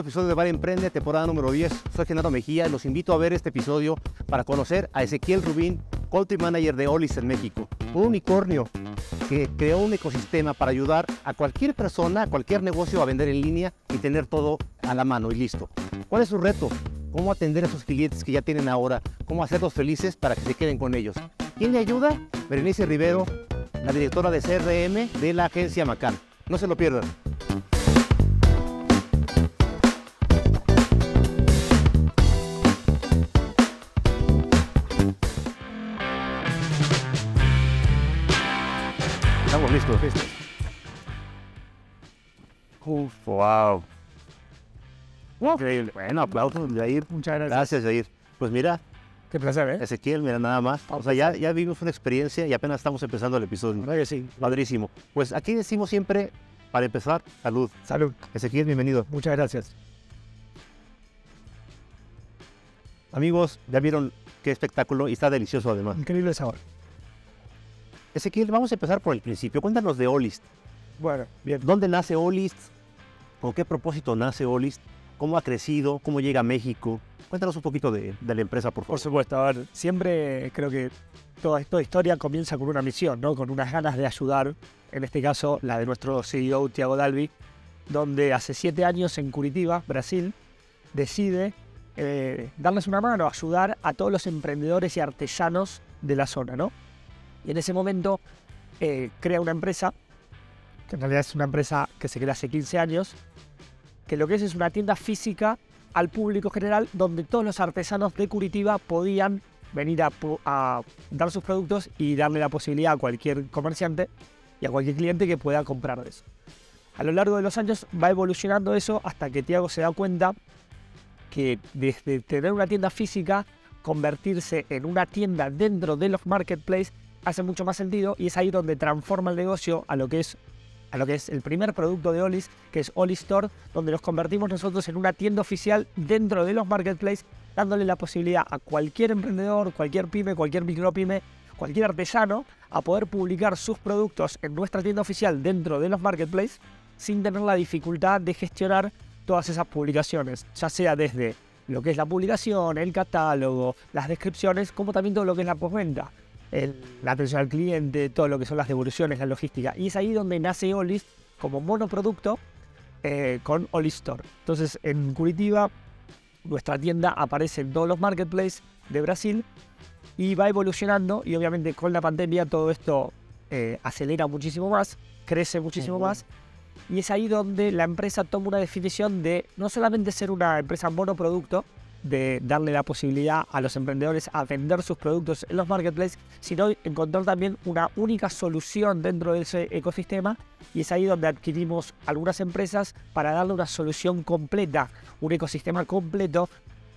episodio de Bar Emprende, temporada número 10. Soy Genaro Mejía y los invito a ver este episodio para conocer a Ezequiel Rubín, Country Manager de Olis en México. Un unicornio que creó un ecosistema para ayudar a cualquier persona, a cualquier negocio a vender en línea y tener todo a la mano y listo. ¿Cuál es su reto? ¿Cómo atender a sus clientes que ya tienen ahora? ¿Cómo hacerlos felices para que se queden con ellos? ¿Quién le ayuda? Berenice Rivero, la directora de CRM de la agencia Macan. No se lo pierdan. Listos. Uf, wow. Increíble. Bueno, aplausos, Jair. Muchas gracias. Gracias, Jair. Pues mira, Qué placer, ¿eh? Ezequiel, mira nada más. O sea, ya, ya vivimos una experiencia y apenas estamos empezando el episodio. ¿Verdad que sí? Padrísimo. Pues aquí decimos siempre, para empezar, salud. Salud. Ezequiel, bienvenido. Muchas gracias. Amigos, ya vieron qué espectáculo y está delicioso además. Increíble sabor. Ezequiel, vamos a empezar por el principio. Cuéntanos de Olist. Bueno, bien. ¿Dónde nace Olist? ¿Con qué propósito nace Olist? ¿Cómo ha crecido? ¿Cómo llega a México? Cuéntanos un poquito de, de la empresa, por favor. Por supuesto, a ver, siempre creo que toda esta historia comienza con una misión, ¿no? Con unas ganas de ayudar, en este caso la de nuestro CEO Tiago Dalvi, donde hace siete años en Curitiba, Brasil, decide eh, darles una mano, ayudar a todos los emprendedores y artesanos de la zona, ¿no? Y en ese momento eh, crea una empresa, que en realidad es una empresa que se crea hace 15 años, que lo que es es una tienda física al público general donde todos los artesanos de Curitiba podían venir a, a dar sus productos y darle la posibilidad a cualquier comerciante y a cualquier cliente que pueda comprar de eso. A lo largo de los años va evolucionando eso hasta que Tiago se da cuenta que desde tener una tienda física, convertirse en una tienda dentro de los marketplaces hace mucho más sentido y es ahí donde transforma el negocio a lo que es a lo que es el primer producto de Olis, que es Oli Store, donde nos convertimos nosotros en una tienda oficial dentro de los marketplaces, dándole la posibilidad a cualquier emprendedor, cualquier pyme, cualquier micropyme, cualquier artesano a poder publicar sus productos en nuestra tienda oficial dentro de los marketplaces sin tener la dificultad de gestionar todas esas publicaciones, ya sea desde lo que es la publicación, el catálogo, las descripciones, como también todo lo que es la postventa el- la atención al cliente, todo lo que son las devoluciones, la logística. Y es ahí donde nace Olis como monoproducto eh, con Olis Store. Entonces en Curitiba nuestra tienda aparece en todos los marketplaces de Brasil y va evolucionando y obviamente con la pandemia todo esto eh, acelera muchísimo más, crece muchísimo más. Y es ahí donde la empresa toma una definición de no solamente ser una empresa monoproducto, de darle la posibilidad a los emprendedores a vender sus productos en los marketplaces, sino encontrar también una única solución dentro de ese ecosistema. Y es ahí donde adquirimos algunas empresas para darle una solución completa, un ecosistema completo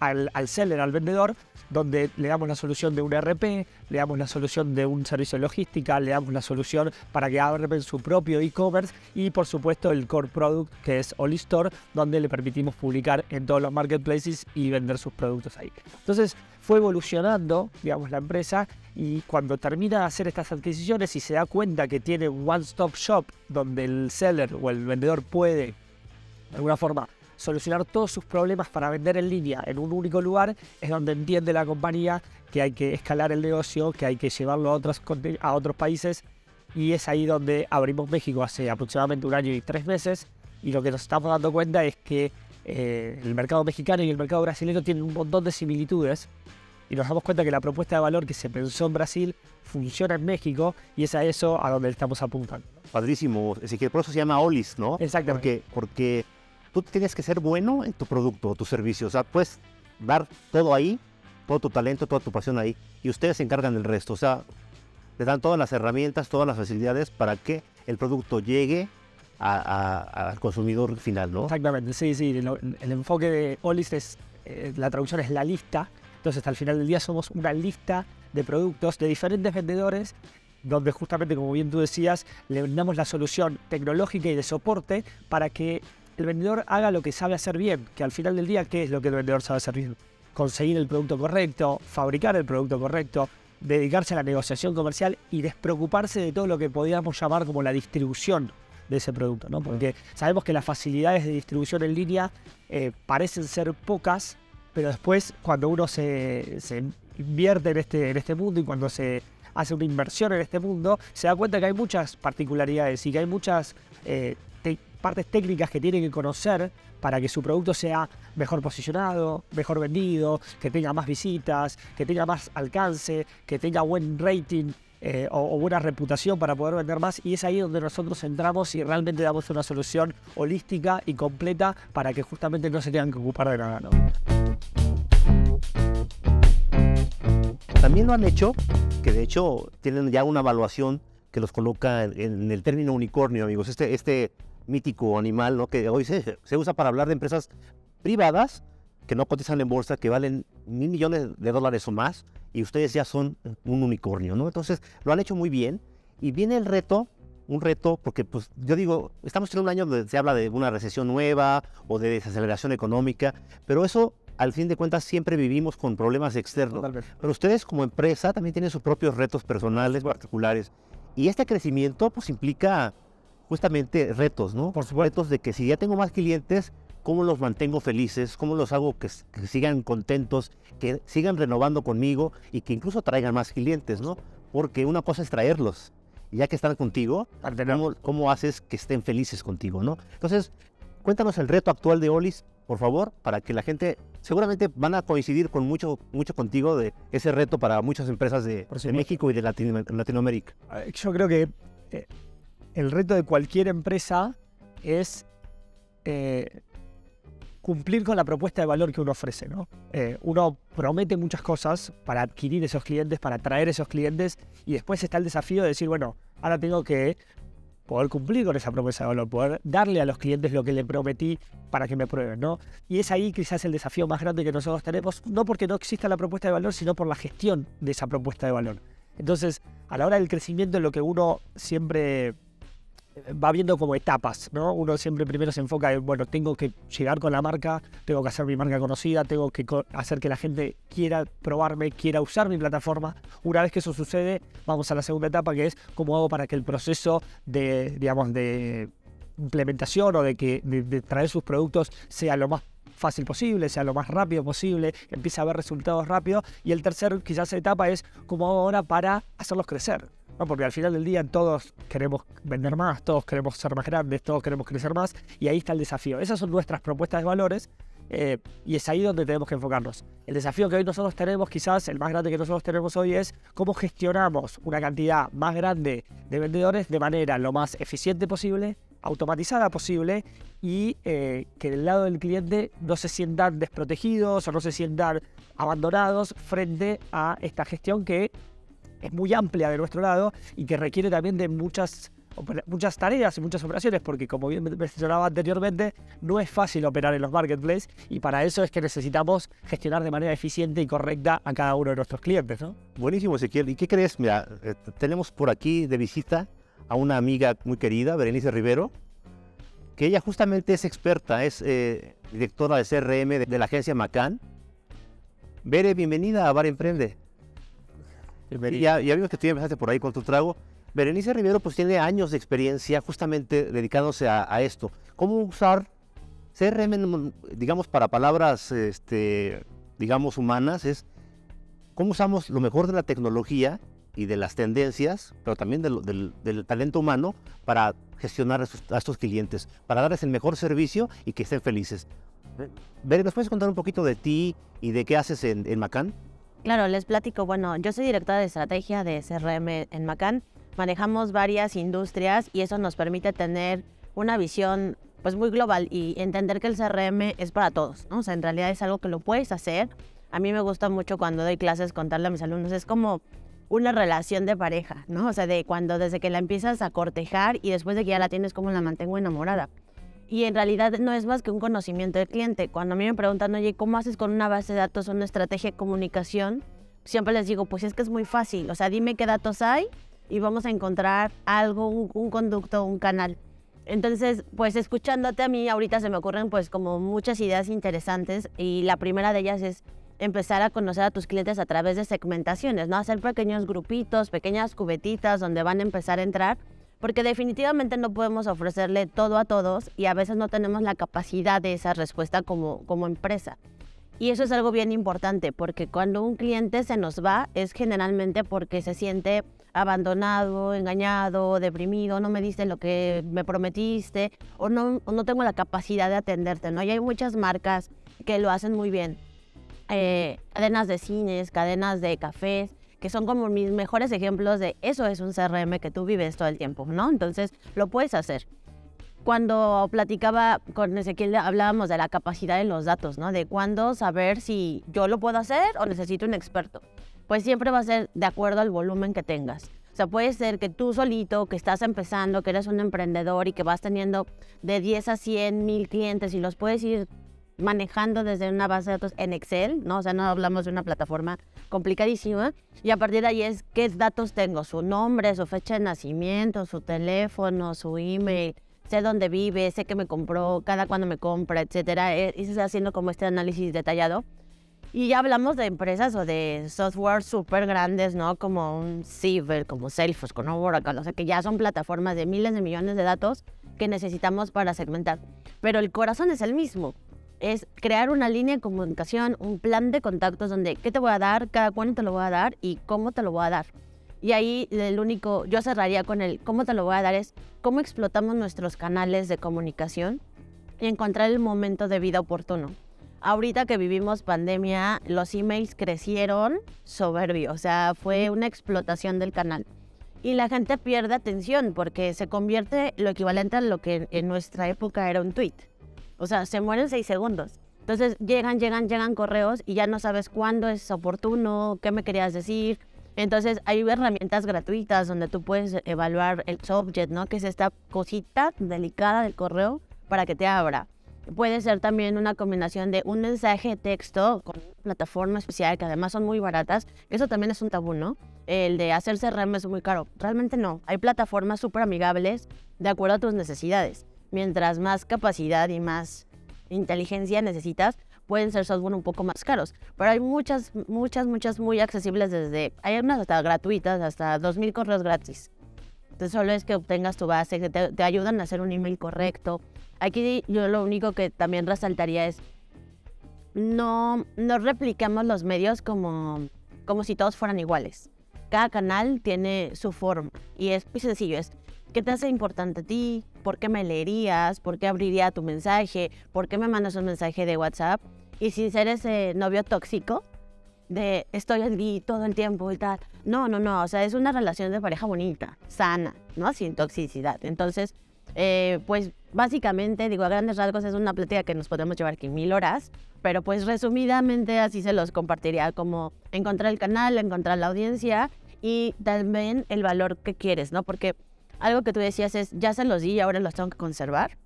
al, seller, al vendedor, donde le damos la solución de un RP, le damos la solución de un servicio de logística, le damos la solución para que abran su propio e-commerce y por supuesto el core product que es Oli Store, donde le permitimos publicar en todos los marketplaces y vender sus productos ahí. Entonces fue evolucionando, digamos, la empresa y cuando termina de hacer estas adquisiciones y se da cuenta que tiene un one-stop shop donde el seller o el vendedor puede, de alguna forma, solucionar todos sus problemas para vender en línea en un único lugar, es donde entiende la compañía que hay que escalar el negocio, que hay que llevarlo a otros, a otros países y es ahí donde abrimos México hace aproximadamente un año y tres meses y lo que nos estamos dando cuenta es que eh, el mercado mexicano y el mercado brasileño tienen un montón de similitudes y nos damos cuenta que la propuesta de valor que se pensó en Brasil funciona en México y es a eso a donde estamos apuntando. Padrísimo, Ezequiel. Por eso se llama Olist, ¿no? Exactamente. Porque, porque tú tienes que ser bueno en tu producto o tu servicio. O sea, puedes dar todo ahí, todo tu talento, toda tu pasión ahí. Y ustedes se encargan del resto. O sea, le dan todas las herramientas, todas las facilidades para que el producto llegue a- a- al consumidor final, ¿no? Exactamente, sí, sí. lo- el enfoque de Olis es, eh, la traducción es la lista. Entonces, al final del día somos una lista de productos de diferentes vendedores, donde justamente, como bien tú decías, le brindamos la solución tecnológica y de soporte para que el vendedor haga lo que sabe hacer bien. Que al final del día, ¿qué es lo que el vendedor sabe hacer bien? Conseguir el producto correcto, fabricar el producto correcto, dedicarse a la negociación comercial y despreocuparse de todo lo que podríamos llamar como la distribución de ese producto, ¿no? Porque sabemos que las facilidades de distribución en línea eh, parecen ser pocas, pero después cuando uno se, se invierte en este, en este mundo y cuando se hace una inversión en este mundo, se da cuenta que hay muchas particularidades y que hay muchas eh, partes técnicas que tiene que conocer para que su producto sea mejor posicionado, mejor vendido, que tenga más visitas, que tenga más alcance, que tenga buen rating eh, o, buena reputación para poder vender más. Y es ahí donde nosotros entramos y realmente damos una solución holística y completa para que justamente no se tengan que ocupar de nada. También lo han hecho, que de hecho tienen ya una evaluación que los coloca en, el término unicornio, amigos. Este, este mítico animal ¿no? que hoy se, se usa para hablar de empresas privadas que no cotizan en bolsa, que valen mil millones de dólares o más, y ustedes ya son un unicornio, ¿no? Entonces, lo han hecho muy bien. Y viene el reto, un reto, porque pues yo digo, estamos en un año donde se habla de una recesión nueva o de desaceleración económica, pero eso, al fin de cuentas, siempre vivimos con problemas externos. Pero ustedes como empresa también tienen sus propios retos personales, particulares. Y este crecimiento pues implica justamente retos, ¿no? Por supuesto. Retos de que si ya tengo más clientes, ¿cómo los mantengo felices? ¿Cómo los hago que, sigan contentos, que sigan renovando conmigo y que incluso traigan más clientes, ¿no? Porque una cosa es traerlos. Ya que están contigo, ¿cómo, ¿cómo haces que estén felices contigo, ¿no? Entonces, cuéntanos el reto actual de Olis, por favor, para que la gente seguramente van a coincidir con mucho, mucho contigo de ese reto para muchas empresas de, México y de Latinoamérica. Yo creo que eh, el reto de cualquier empresa es eh, cumplir con la propuesta de valor que uno ofrece. ¿no? Eh, uno promete muchas cosas para adquirir esos clientes, para atraer esos clientes, y después está el desafío de decir, bueno, ahora tengo que poder cumplir con esa promesa de valor, poder darle a los clientes lo que le prometí para que me prueben, ¿no? Y es ahí quizás el desafío más grande que nosotros tenemos, no porque no exista la propuesta de valor, sino por la gestión de esa propuesta de valor. Entonces, a la hora del crecimiento, lo que uno siempre va viendo como etapas, ¿no? Uno siempre primero se enfoca en, bueno, tengo que llegar con la marca, tengo que hacer mi marca conocida, tengo que hacer que la gente quiera probarme, quiera usar mi plataforma. Una vez que eso sucede, vamos a la segunda etapa, que es cómo hago para que el proceso de, digamos, de implementación o de que de, traer sus productos sea lo más fácil posible, sea lo más rápido posible, empiece a ver resultados rápidos. Y el tercer quizás etapa es cómo hago ahora para hacerlos crecer. Porque al final del día todos queremos vender más, todos queremos ser más grandes, todos queremos crecer más y ahí está el desafío. Esas son nuestras propuestas de valores eh, y es ahí donde tenemos que enfocarnos. El desafío que hoy nosotros tenemos, quizás el más grande que nosotros tenemos hoy es cómo gestionamos una cantidad más grande de vendedores de manera lo más eficiente posible, automatizada posible y eh, que del lado del cliente no se sientan desprotegidos o no se sientan abandonados frente a esta gestión que es muy amplia de nuestro lado y que requiere también de muchas, muchas tareas y muchas operaciones, porque como bien mencionaba anteriormente, no es fácil operar en los marketplaces y para eso es que necesitamos gestionar de manera eficiente y correcta a cada uno de nuestros clientes. ¿no? Buenísimo, Ezequiel. ¿Y qué crees? Mira, eh, tenemos por aquí de visita a una amiga muy querida, Berenice Rivero, que ella justamente es experta, es eh, directora de CRM de, de la agencia Macan. Bere, bienvenida a Bar Emprende. Ya, ya vimos que tú ya empezaste por ahí con tu trago. Berenice Rivero pues tiene años de experiencia justamente dedicándose a, esto. ¿Cómo usar CRM, digamos, para palabras, este, digamos, humanas? Es cómo usamos lo mejor de la tecnología y de las tendencias, pero también del, talento humano para gestionar a estos, clientes, para darles el mejor servicio y que estén felices. Bere, ¿nos puedes contar un poquito de ti y de qué haces en, en Macan? Claro, les platico. Bueno, yo soy directora de estrategia de CRM en Macan. Manejamos varias industrias y eso nos permite tener una visión pues muy global y entender que el CRM es para todos, ¿no? O sea, en realidad es algo que lo puedes hacer. A mí me gusta mucho cuando doy clases contarle a mis alumnos, es como una relación de pareja, ¿no? O sea, de cuando desde que la empiezas a cortejar y después de que ya la tienes, como la mantengo enamorada y en realidad no es más que un conocimiento del cliente. Cuando a mí me preguntan, oye, ¿cómo haces con una base de datos una estrategia de comunicación? Siempre les digo, pues es que es muy fácil, o sea, dime qué datos hay y vamos a encontrar algo, un, conducto, un canal. Entonces, pues escuchándote a mí, ahorita se me ocurren pues como muchas ideas interesantes y la primera de ellas es empezar a conocer a tus clientes a través de segmentaciones, ¿no? Hacer pequeños grupitos, pequeñas cubetitas donde van a empezar a entrar porque definitivamente no podemos ofrecerle todo a todos y a veces no tenemos la capacidad de esa respuesta como, como empresa. Y eso es algo bien importante, porque cuando un cliente se nos va es generalmente porque se siente abandonado, engañado, deprimido, no me diste lo que me prometiste o no, no tengo la capacidad de atenderte, ¿no? Hay muchas marcas que lo hacen muy bien. Eh, cadenas de cines, cadenas de cafés, que son como mis mejores ejemplos de eso es un CRM que tú vives todo el tiempo, ¿no? Entonces lo puedes hacer. Cuando platicaba con Ezequiel hablábamos de la capacidad de los datos, ¿no? De cuándo saber si yo lo puedo hacer o necesito un experto pues siempre va a ser de acuerdo al volumen que tengas. O sea, puede ser que tú solito, que estás empezando, que eres un emprendedor y que vas teniendo de 10 a 100 mil clientes y los puedes ir manejando desde una base de datos en Excel, ¿no? O sea, no hablamos de una plataforma complicadísima. Y a partir de ahí es qué datos tengo, su nombre, su fecha de nacimiento, su teléfono, su email, sé dónde vive, sé que me compró, cada cuando me compra, etcétera. Eh, y se está haciendo como este análisis detallado y ya hablamos de empresas o de software súper grandes, ¿no? Como un Ciber, como Salesforce, como Oracle, o sea, que ya son plataformas de miles de millones de datos que necesitamos para segmentar. Pero el corazón es el mismo. Es crear una línea de comunicación, un plan de contactos donde qué te voy a dar, cada cuándo te lo voy a dar y cómo te lo voy a dar. Y ahí el único, yo cerraría con el cómo te lo voy a dar es cómo explotamos nuestros canales de comunicación y encontrar el momento de vida oportuno ahorita que vivimos pandemia, los emails crecieron soberbio, o sea, fue una explotación del canal. Y la gente pierde atención porque se convierte lo equivalente a lo que en nuestra época era un tweet. O sea, se mueren seis segundos. Entonces llegan, llegan, llegan correos y ya no sabes cuándo es oportuno, qué me querías decir. Entonces hay herramientas gratuitas donde tú puedes evaluar el subject, ¿no? Que es esta cosita delicada del correo para que te abra. Puede ser también una combinación de un mensaje de texto con una plataforma especial que además son muy baratas. Eso también es un tabú, ¿no? El de hacer CRM es muy caro. Realmente no. Hay plataformas súper amigables de acuerdo a tus necesidades. Mientras más capacidad y más inteligencia necesitas, pueden ser software un poco más caros. Pero hay muchas, muchas, muchas muy accesibles desde... Hay unas hasta gratuitas, hasta 2.000 correos gratis. Entonces solo es que obtengas tu base, que te, te ayudan a hacer un email correcto Aquí yo lo único que también resaltaría es, no, no replicamos los medios como, como si todos fueran iguales. Cada canal tiene su forma y es muy sencillo, es ¿Qué te hace importante a ti? ¿Por qué me leerías? ¿Por qué abriría tu mensaje? ¿Por qué me mandas un mensaje de WhatsApp? Y si eres ese novio tóxico, de estoy aquí todo el tiempo y tal. No, no, no. O sea, es una relación de pareja bonita, sana, ¿no? Sin toxicidad. Entonces, eh, pues básicamente, digo, a grandes rasgos es una plática que nos podemos llevar aquí mil horas, pero pues resumidamente así se los compartiría, como encontrar el canal, encontrar la audiencia y también el valor que quieres, ¿no? Porque algo que tú decías es, ya se los di y ahora los tengo que conservar.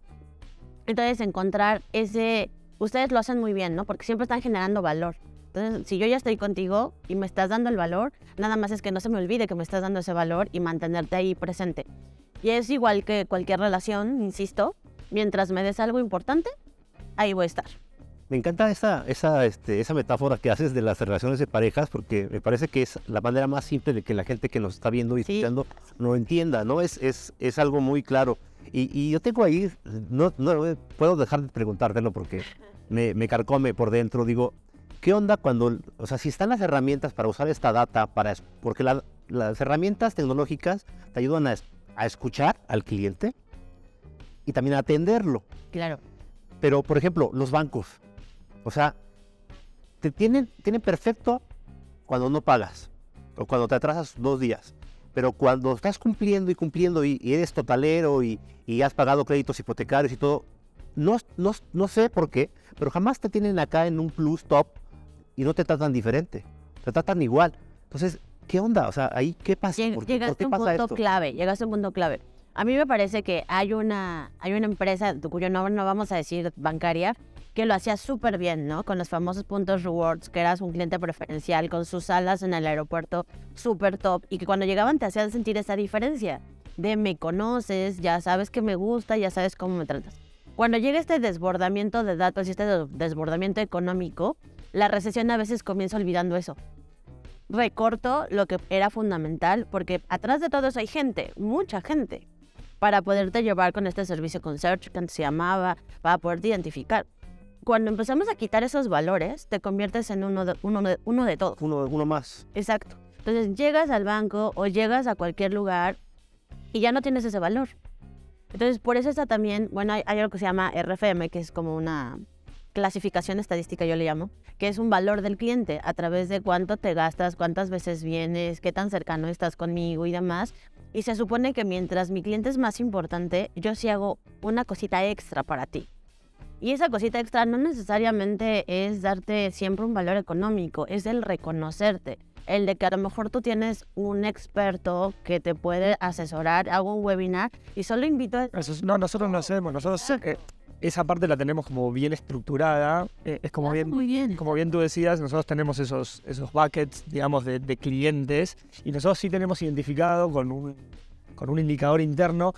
Entonces, encontrar ese, ustedes lo hacen muy bien, ¿no? Porque siempre están generando valor. Entonces, si yo ya estoy contigo y me estás dando el valor, nada más es que no se me olvide que me estás dando ese valor y mantenerte ahí presente. Y es igual que cualquier relación, insisto, mientras me des algo importante, ahí voy a estar. Me encanta esa, esa, este, esa metáfora que haces de las relaciones de parejas, porque me parece que es la manera más simple de que la gente que nos está viendo y escuchando lo entienda, ¿no? Es, es, es algo muy claro. Y, yo tengo ahí, no, no puedo dejar de preguntártelo porque me, me carcome por dentro. Digo, ¿qué onda cuando, o sea, si están las herramientas para usar esta data, para, porque las herramientas tecnológicas te ayudan a a escuchar al cliente y también a atenderlo. Claro. Pero, por ejemplo, los bancos. O sea, te tienen, tienen perfecto cuando no pagas o cuando te atrasas dos días. Pero cuando estás cumpliendo y cumpliendo y, eres totalero y, has pagado créditos hipotecarios y todo, no, no, no sé por qué, pero jamás te tienen acá en un plus top y no te tratan diferente. Te tratan igual. Entonces, ¿qué onda? O sea, ahí, ¿qué pasa? llegaste a un punto clave, llegaste a un punto clave. A mí me parece que hay una, hay una empresa, cuyo nombre no vamos a decir bancaria, que lo hacía súper bien, ¿no? Con los famosos puntos rewards, que eras un cliente preferencial, con sus salas en el aeropuerto súper top, y que cuando llegaban te hacían sentir esa diferencia de me conoces, ya sabes que me gusta, ya sabes cómo me tratas. Cuando llega este desbordamiento de datos y este desbordamiento económico, la recesión a veces comienza olvidando eso recorto lo que era fundamental, porque atrás de todo eso hay gente, mucha gente. para poderte llevar con este servicio con Search, que se llamaba, para poderte identificar. Cuando empezamos a quitar esos valores, te conviertes en uno de, uno de, uno de todos. Uno, uno más. Exacto. Entonces llegas al banco o llegas a cualquier lugar y ya no tienes ese valor. Entonces, por eso está también, bueno, hay, hay algo que se llama RFM, que es como una clasificación estadística, yo le llamo, que es un valor del cliente a través de cuánto te gastas, cuántas veces vienes, qué tan cercano estás conmigo y demás. Y se supone que mientras mi cliente es más importante, yo sí hago una cosita extra para ti. Y esa cosita extra no necesariamente es darte siempre un valor económico, es el reconocerte. El de que a lo mejor tú tienes un experto que te puede asesorar, hago un webinar y solo invito a... Eso es- no, nosotros no hacemos. Nosotros eh, esa parte la tenemos como bien estructurada. eh, es como bien, Muy bien. como bien tú decías, nosotros tenemos esos, esos buckets, digamos, de, de clientes y nosotros sí tenemos identificado con un, con un indicador interno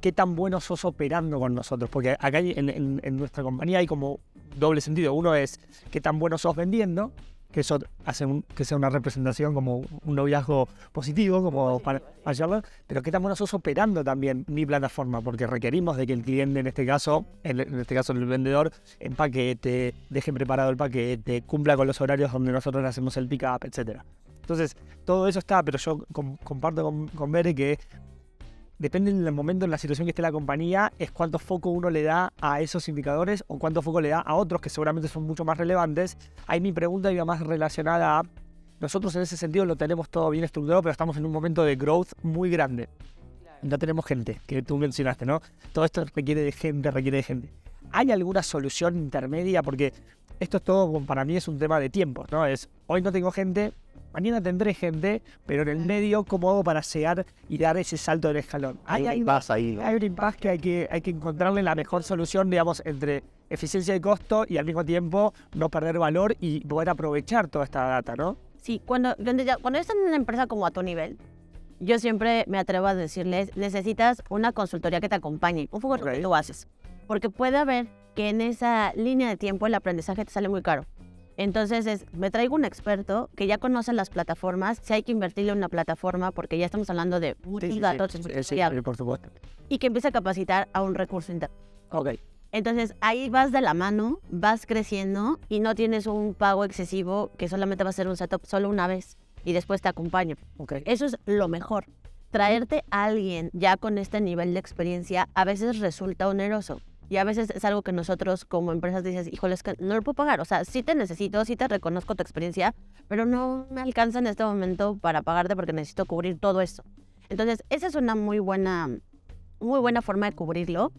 qué tan bueno sos operando con nosotros. Porque acá en, en- en nuestra compañía hay como doble sentido. Uno es qué tan bueno sos vendiendo, que eso hace un- que sea una representación como un noviazgo positivo, como para, para llevarlo, pero qué tan bueno sos operando también mi plataforma, porque requerimos de que el cliente, en este caso, en, en este caso el vendedor, empaquete, deje preparado el paquete, cumpla con los horarios donde nosotros hacemos el pick-up, etc. Entonces, todo eso está, pero yo com- comparto con, con Bere que depende del momento, en la situación que esté la compañía, es cuánto foco uno le da a esos indicadores o cuánto foco le da a otros que seguramente son mucho más relevantes. Ahí mi pregunta iba más relacionada a, nosotros en ese sentido lo tenemos todo bien estructurado, pero estamos en un momento de growth muy grande. No tenemos gente, que tú mencionaste, ¿no? Todo esto requiere de gente, requiere de gente. ¿Hay alguna solución intermedia? Porque esto es todo, para mí es un tema de tiempos, ¿no? Es, hoy no tengo gente, mañana tendré gente, pero en el medio, ¿cómo hago para llegar y dar ese salto del escalón? Hay ¿Hay, un hay, impasse ahí, ¿no? hay un impasse que hay, que hay que encontrarle la mejor solución, digamos, entre eficiencia de costo y al mismo tiempo no perder valor y poder aprovechar toda esta data, ¿no? Sí, cuando, cuando, estás en una empresa como a tu nivel, yo siempre me atrevo a decirles, necesitas una consultoría que te acompañe, un poco lo Ok. que tú haces. Porque puede haber que en esa línea de tiempo el aprendizaje te sale muy caro. Entonces es, me traigo un experto que ya conoce las plataformas, si hay que invertirle en una plataforma, porque ya estamos hablando de multidatos Sí, sí, sí, por supuesto. y que empiece a capacitar a un recurso interno. Ok. Entonces ahí vas de la mano, vas creciendo y no tienes un pago excesivo que solamente va a ser un setup solo una vez y después te acompaño. Ok. Eso es lo mejor. Traerte a alguien ya con este nivel de experiencia a veces resulta oneroso. Y a veces es algo que nosotros como empresas dices, híjole, es que no lo puedo pagar. O sea, sí te necesito, sí te reconozco tu experiencia, pero no me alcanza en este momento para pagarte porque necesito cubrir todo esto. Entonces, esa es una muy buena, muy buena forma de cubrirlo.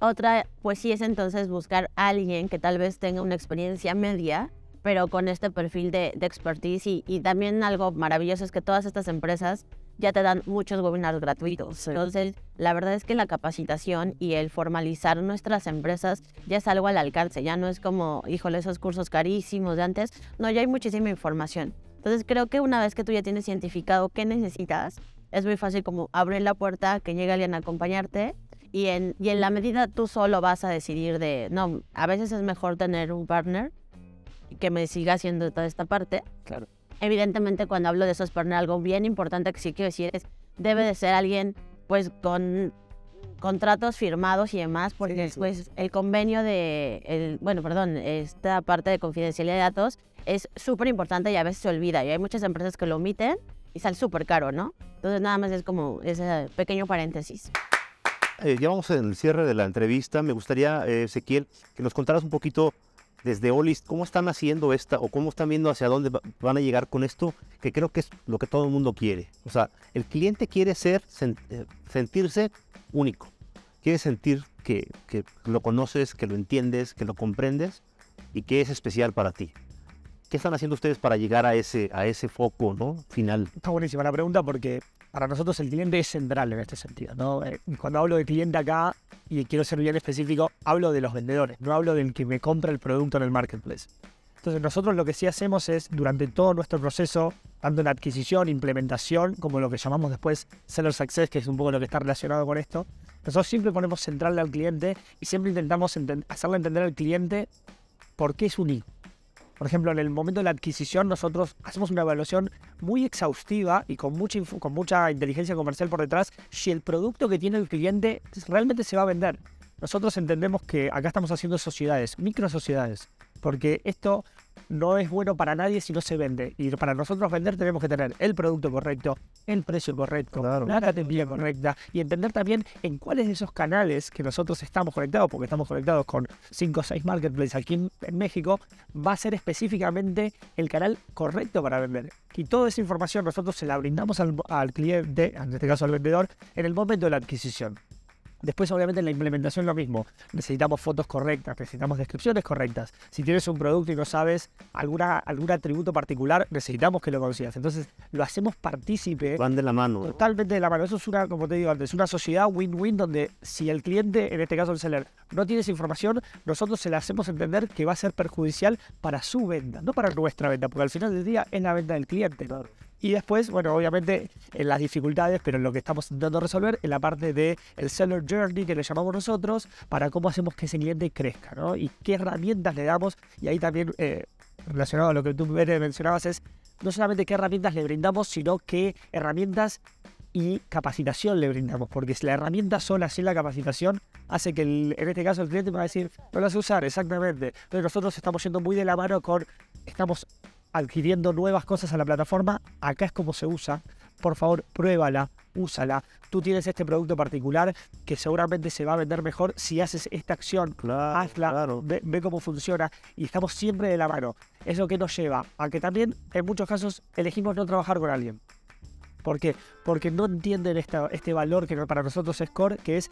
Otra, pues sí, es entonces buscar a alguien que tal vez tenga una experiencia media, pero con este perfil de, de expertise. Y también algo maravilloso es que todas estas empresas ya te dan muchos webinars gratuitos. Entonces, la verdad es que la capacitación y el formalizar nuestras empresas ya es algo al alcance. Ya no es como, híjole, esos cursos carísimos de antes. No, ya hay muchísima información. Entonces, creo que una vez que tú ya tienes identificado qué necesitas, es muy fácil como abrir la puerta, que llegue alguien a acompañarte y en, y en la medida tú solo vas a decidir de, no, a veces es mejor tener un partner que me siga haciendo toda esta parte. Claro. Evidentemente cuando hablo de esos partners, algo bien importante que sí quiero decir es, debe de ser alguien pues con contratos firmados y demás, porque Sí, sí. pues el convenio de, el, bueno, perdón, esta parte de confidencialidad de datos es súper importante y a veces se olvida y hay muchas empresas que lo omiten y sale súper caro, ¿no? Entonces nada más es como ese pequeño paréntesis. Eh, ya vamos en el cierre de la entrevista. Me gustaría, eh, Ezequiel, que nos contaras un poquito desde Olis, cómo están haciendo esta o cómo están viendo hacia dónde va- van a llegar con esto, que creo que es lo que todo el mundo quiere. O sea, el cliente quiere ser, eh, sentirse único. Quiere sentir que, que lo conoces, que lo entiendes, que lo comprendes y que es especial para ti. ¿Qué están haciendo ustedes para llegar a ese, a ese foco ¿no? final? Está buenísima la pregunta porque para nosotros el cliente es central en este sentido. Eh, Cuando hablo de cliente acá, y quiero ser bien específico, hablo de los vendedores, no hablo del que me compra el producto en el marketplace. Entonces nosotros lo que sí hacemos es, durante todo nuestro proceso, tanto en adquisición, implementación, como lo que llamamos después Seller Success, que es un poco lo que está relacionado con esto, nosotros siempre ponemos central al cliente y siempre intentamos hacerle entender al cliente por qué es único. Por ejemplo, en el momento de la adquisición, nosotros hacemos una evaluación muy exhaustiva y con mucha, con mucha inteligencia comercial por detrás si el producto que tiene el cliente realmente se va a vender. Nosotros entendemos que acá estamos haciendo sociedades, micro sociedades, porque esto no es bueno para nadie si no se vende. Y para nosotros vender tenemos que tener el producto correcto, el precio correcto, la categoría correcta y entender también en cuáles de esos canales que nosotros estamos conectados, porque estamos conectados con 5 o 6 marketplaces aquí en, México, va a ser específicamente el canal correcto para vender. Y toda esa información nosotros se la brindamos al, al cliente, en este caso al vendedor, en el momento de la adquisición. Después, obviamente, en la implementación lo mismo. Necesitamos fotos correctas, necesitamos descripciones correctas. Si tienes un producto y no sabes alguna, algún atributo particular, necesitamos que lo consigas. Entonces, lo hacemos partícipe. Van de la mano. Totalmente de la mano. Eso es una, como te digo antes, una sociedad win-win donde si el cliente, en este caso el seller, no tiene esa información, nosotros se la hacemos entender que va a ser perjudicial para su venta, no para nuestra venta, porque al final del día es la venta del cliente. Y después, bueno, obviamente en las dificultades, pero en lo que estamos intentando resolver, en la parte del el seller journey que le llamamos nosotros, para cómo hacemos que ese cliente crezca, ¿no? Y qué herramientas le damos. Y ahí también, eh, relacionado a lo que tú mencionabas, es no solamente qué herramientas le brindamos, sino qué herramientas y capacitación le brindamos, porque si la herramienta sola sin la capacitación hace que en este caso el cliente me va a decir, no lo sé usar, exactamente. Pero nosotros estamos yendo muy de la mano con, estamos adquiriendo nuevas cosas a la plataforma, acá es como se usa. Por favor, pruébala, úsala. Tú tienes este producto particular que seguramente se va a vender mejor si haces esta acción. hazla, Ve, cómo funciona y estamos siempre de la mano. Eso que nos lleva a que también en muchos casos elegimos no trabajar con alguien. ¿Por qué? Porque no entienden este valor que para nosotros es core, que es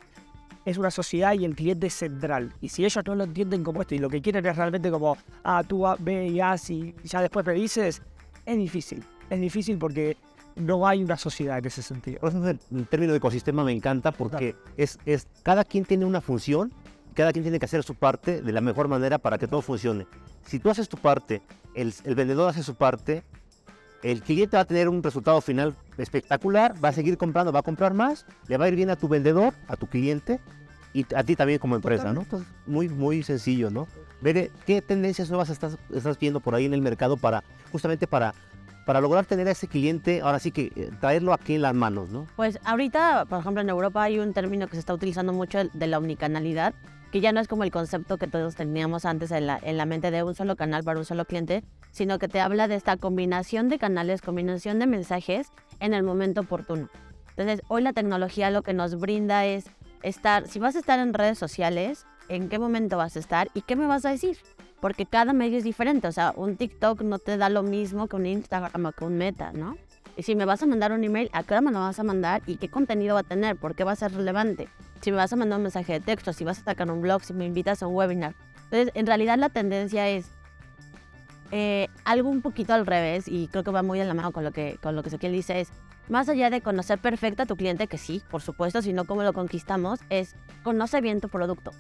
es una sociedad y el cliente es central. Y si ellos no lo entienden como esto y lo que quieren es realmente como, ah, tú ve y haz y ya después me dices, es difícil. Es difícil porque no hay una sociedad en ese sentido. El término de ecosistema me encanta porque es, es, cada quien tiene una función, cada quien tiene que hacer su parte de la mejor manera para que todo funcione. Si tú haces tu parte, el, el vendedor hace su parte, el cliente va a tener un resultado final espectacular, va a seguir comprando, va a comprar más, le va a ir bien a tu vendedor, a tu cliente y a ti también como empresa, ¿no? Entonces, muy, muy sencillo, ¿no? Ver qué tendencias nuevas estás, estás viendo por ahí en el mercado para, justamente para, para lograr tener a ese cliente, ahora sí que eh, traerlo aquí en las manos, ¿no? Pues ahorita, por ejemplo, en Europa hay un término que se está utilizando mucho de la omnicanalidad, que ya no es como el concepto que todos teníamos antes en la, en la mente de un solo canal para un solo cliente, sino que te habla de esta combinación de canales, combinación de mensajes en el momento oportuno. Entonces, hoy la tecnología lo que nos brinda es estar, si vas a estar en redes sociales, en qué momento vas a estar y qué me vas a decir. Porque cada medio es diferente. O sea, un TikTok no te da lo mismo que un Instagram o que un Meta, ¿no? Y si me vas a mandar un email, ¿a qué hora me lo vas a mandar y qué contenido va a tener? ¿Por qué va a ser relevante? Si me vas a mandar un mensaje de texto, si vas a sacar un blog, si me invitas a un webinar. Entonces, en realidad la tendencia es eh, algo un poquito al revés y creo que va muy en la mano con lo que, con lo que Ezequiel dice es, más allá de conocer perfecto a tu cliente, que sí, por supuesto, sino cómo lo conquistamos, es conoce bien tu producto.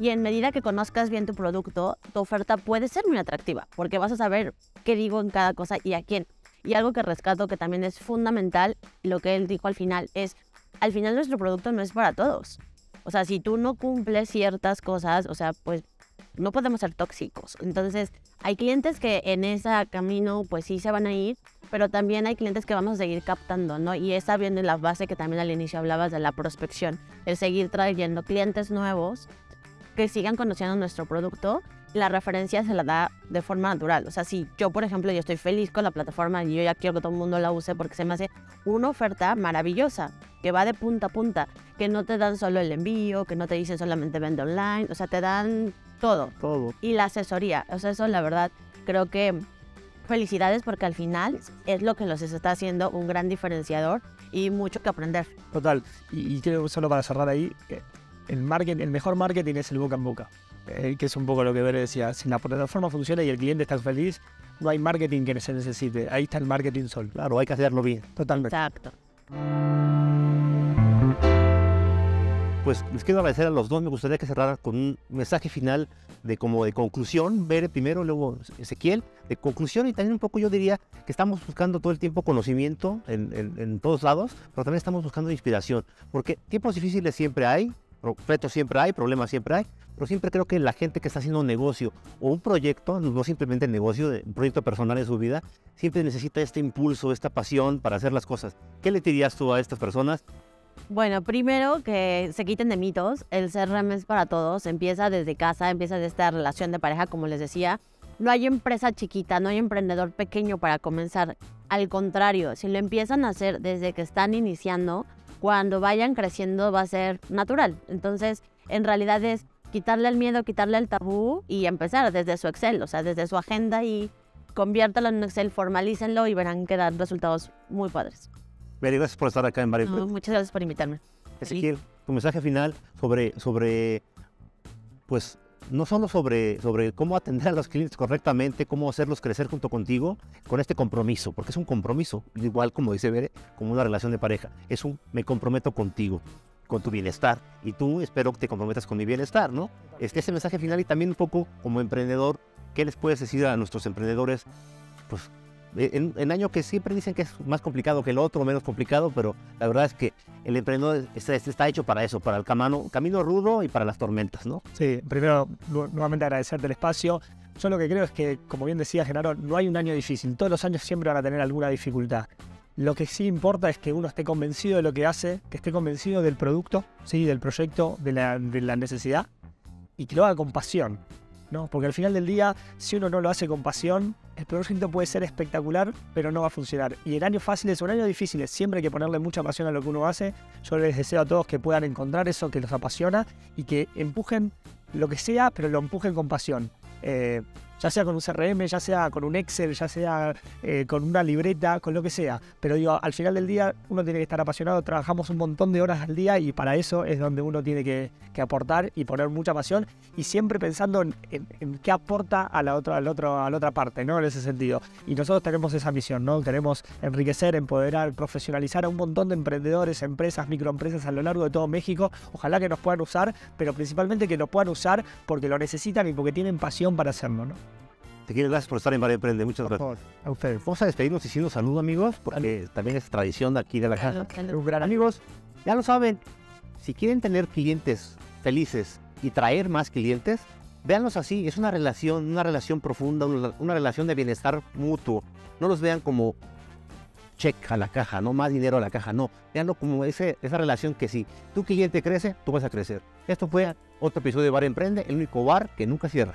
Y en medida que conozcas bien tu producto, tu oferta puede ser muy atractiva, porque vas a saber qué digo en cada cosa y a quién. Y algo que rescato que también es fundamental, lo que él dijo al final, es, al final nuestro producto no es para todos. O sea, si tú no cumples ciertas cosas, o sea, pues no podemos ser tóxicos. Entonces, hay clientes que en ese camino, pues sí se van a ir, pero también hay clientes que vamos a seguir captando, ¿no? Y esa viene la base que también al inicio hablabas de la prospección, el seguir trayendo clientes nuevos que sigan conociendo nuestro producto la referencia se la da de forma natural. O sea, si yo, por ejemplo, yo estoy feliz con la plataforma y yo ya quiero que todo el mundo la use porque se me hace una oferta maravillosa, que va de punta a punta, que no te dan solo el envío, que no te dicen solamente vende online, o sea, te dan todo. Todo. Y la asesoría, o sea, eso la verdad creo que felicidades porque al final es lo que los está haciendo un gran diferenciador y mucho que aprender. Total. Y, y creo solo para cerrar ahí, el, marketing, el mejor marketing es el boca en boca. Eh, que es un poco lo que Bere decía, si la plataforma funciona y el cliente está feliz, no hay marketing que se necesite. Ahí está el marketing solo. Claro, hay que hacerlo bien. Totalmente. Exacto. Pues les quiero agradecer a los dos. Me gustaría que cerrara con un mensaje final de como de conclusión. Bere primero, luego Ezequiel. De conclusión y también un poco yo diría que estamos buscando todo el tiempo conocimiento en, en todos lados, pero también estamos buscando inspiración. Porque tiempos difíciles siempre hay, Retos siempre hay, problemas siempre hay, pero siempre creo que la gente que está haciendo un negocio o un proyecto, no simplemente el negocio, un proyecto personal en su vida, siempre necesita este impulso, esta pasión para hacer las cosas. ¿Qué le dirías tú a estas personas? Bueno, primero que se quiten de mitos. El CRM es para todos. Empieza desde casa, empieza de esta relación de pareja, como les decía. No hay empresa chiquita, no hay emprendedor pequeño para comenzar. Al contrario, si lo empiezan a hacer desde que están iniciando, cuando vayan creciendo va a ser natural. Entonces, en realidad es quitarle el miedo, quitarle el tabú y empezar desde su Excel, o sea, desde su agenda y conviértalo en un Excel, formalícenlo y verán que dan resultados muy padres. Mary, gracias por estar acá en Mario. muchas gracias por invitarme. Ezequiel, tu mensaje final sobre, sobre, pues, no solo sobre, sobre cómo atender a los clientes correctamente, cómo hacerlos crecer junto contigo, con este compromiso, porque es un compromiso, igual como dice Bere, como una relación de pareja, es un me comprometo contigo, con tu bienestar, y tú espero que te comprometas con mi bienestar, ¿no? Este, ese mensaje final y también un poco como emprendedor, ¿qué les puedes decir a nuestros emprendedores? Pues en, en, año que siempre dicen que es más complicado que el otro, menos complicado, pero la verdad es que el emprendedor está, hecho para eso, para el camino, camino rudo y para las tormentas, ¿no? Sí, primero nuevamente agradecerte el espacio. Yo lo que creo es que, como bien decía Genaro, no hay un año difícil. Todos los años siempre van a tener alguna dificultad. Lo que sí importa es que uno esté convencido de lo que hace, que esté convencido del producto, ¿sí? del proyecto, de la, de la necesidad y que lo haga con pasión. ¿No? Porque al final del día, si uno no lo hace con pasión, el proyecto puede ser espectacular, pero no va a funcionar. Y en años fáciles o en años difíciles, siempre hay que ponerle mucha pasión a lo que uno hace. Yo les deseo a todos que puedan encontrar eso que los apasiona y que empujen lo que sea, pero lo empujen con pasión. Eh, ya sea con un CRM, ya sea con un Excel, ya sea eh, con una libreta, con lo que sea. Pero digo, al final del día uno tiene que estar apasionado, trabajamos un montón de horas al día y para eso es donde uno tiene que, aportar y poner mucha pasión y siempre pensando en, qué aporta a la, otra, al otro, a la otra parte, ¿no? En ese sentido. Y nosotros tenemos esa misión, ¿no? Queremos enriquecer, empoderar, profesionalizar a un montón de emprendedores, empresas, microempresas a lo largo de todo México. Ojalá que nos puedan usar, pero principalmente que nos puedan usar porque lo necesitan y porque tienen pasión para hacerlo, ¿no? Te quiero gracias por estar en Mario Emprende. Muchas gracias. A ustedes. Vamos a despedirnos diciendo saludo, amigos, porque también es tradición de aquí de la casa. Amigos, ya lo saben, si quieren tener clientes felices y traer más clientes, véanlos así. Es una relación, una relación profunda, una, relación de bienestar mutuo. No los vean como check a la caja, no más dinero a la caja, no. Veanlo como ese, esa relación que si tu cliente crece, tú vas a crecer. Esto fue otro episodio de Bar Emprende, el único bar que nunca cierra.